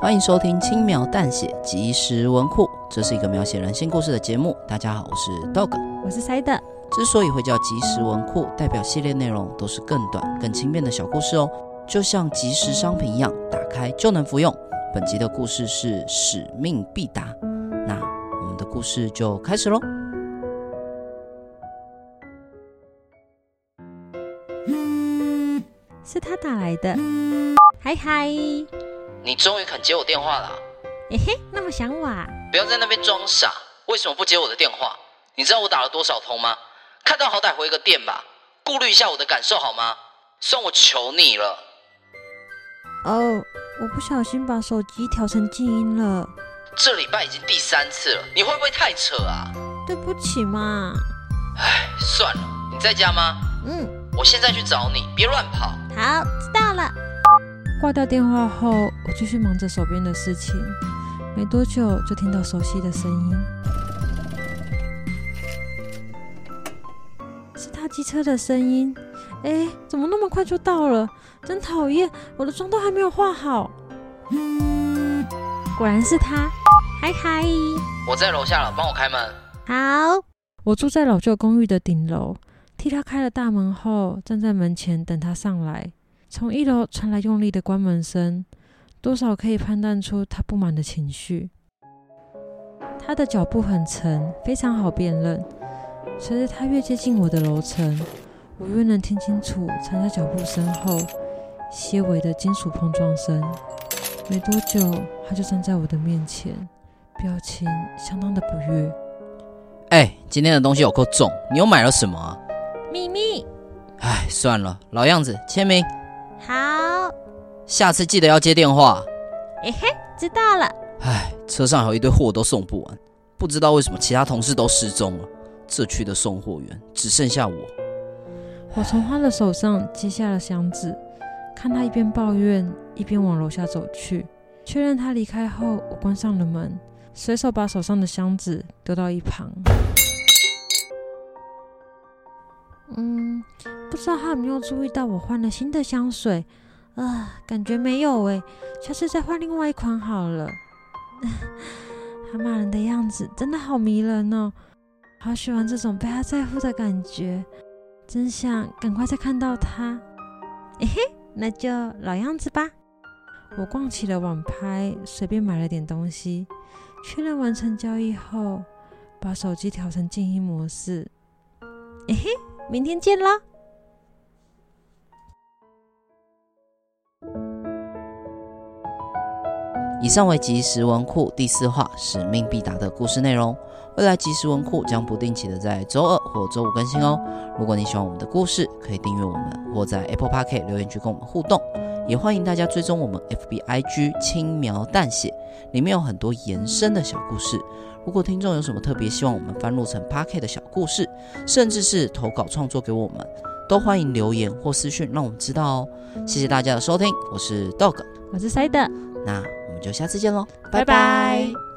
欢迎收听轻描淡写即时文库，这是一个描写人性故事的节目。大家好，我是 Dog，我是 Side。之所以会叫即时文库，代表系列内容都是更短、更轻便的小故事哦，就像即时商品一样，打开就能服用。本集的故事是使命必达，那我们的故事就开始喽。是他打来的，嗨嗨。你终于肯接我电话了啊，嘿嘿，那么想我啊？不要在那边装傻，为什么不接我的电话？你知道我打了多少通吗？看到好歹回个电吧，顾虑一下我的感受好吗？算我求你了。哦，我不小心把手机调成静音了。这礼拜已经第三次了，你会不会太扯啊？对不起嘛。唉，算了，你在家吗？嗯，我现在去找你，别乱跑。好，知道了。挂掉电话后，我继续忙着手边的事情。没多久，就听到熟悉的声音，是他机车的声音。哎，怎么那么快就到了？真讨厌，我的妆都还没有化好。嗯果然是他，嗨嗨！我在楼下了，帮我开门。好，我住在老旧公寓的顶楼，替他开了大门后，站在门前等他上来。从一楼传来用力的关门声，多少可以判断出他不满的情绪。他的脚步很沉，非常好辨认。随着他越接近我的楼层，我越能听清楚藏在脚步身后些微的金属碰撞声。没多久，他就站在我的面前，表情相当的不悦。哎，今天的东西有够重，你又买了什么啊？秘密。哎，算了，老样子，签名。好，下次记得要接电话。哎嘿，知道了。唉，车上有一堆货都送不完，不知道为什么其他同事都失踪了。这区的送货员只剩下我。我从他的手上接下了箱子，看他一边抱怨，一边往楼下走去。确认他离开后，我关上了门，随手把手上的箱子丢到一旁。嗯。不知道他有没有注意到我换了新的香水？啊、感觉没有诶，下次再换另外一款好了。他骂人的样子真的好迷人哦，好喜欢这种被他在乎的感觉，真想赶快再看到他。嘿嘿，那就老样子吧。我逛起了网拍，随便买了点东西，确认完成交易后，把手机调成静音模式。嘿嘿，明天见啦。以上为即时文库第四话使命必达的故事内容。未来即时文库将不定期的在周二或周五更新哦。如果你喜欢我们的故事，可以订阅我们或在 Apple Podcast 留言区跟我们互动。也欢迎大家追踪我们 FBIG 轻描淡写，里面有很多延伸的小故事。如果听众有什么特别希望我们翻录成 Podcast 的小故事，甚至是投稿创作给我们，都欢迎留言或私讯让我们知道哦。谢谢大家的收听，我是 Dog，我是 Side，那。就下次见喽，拜拜。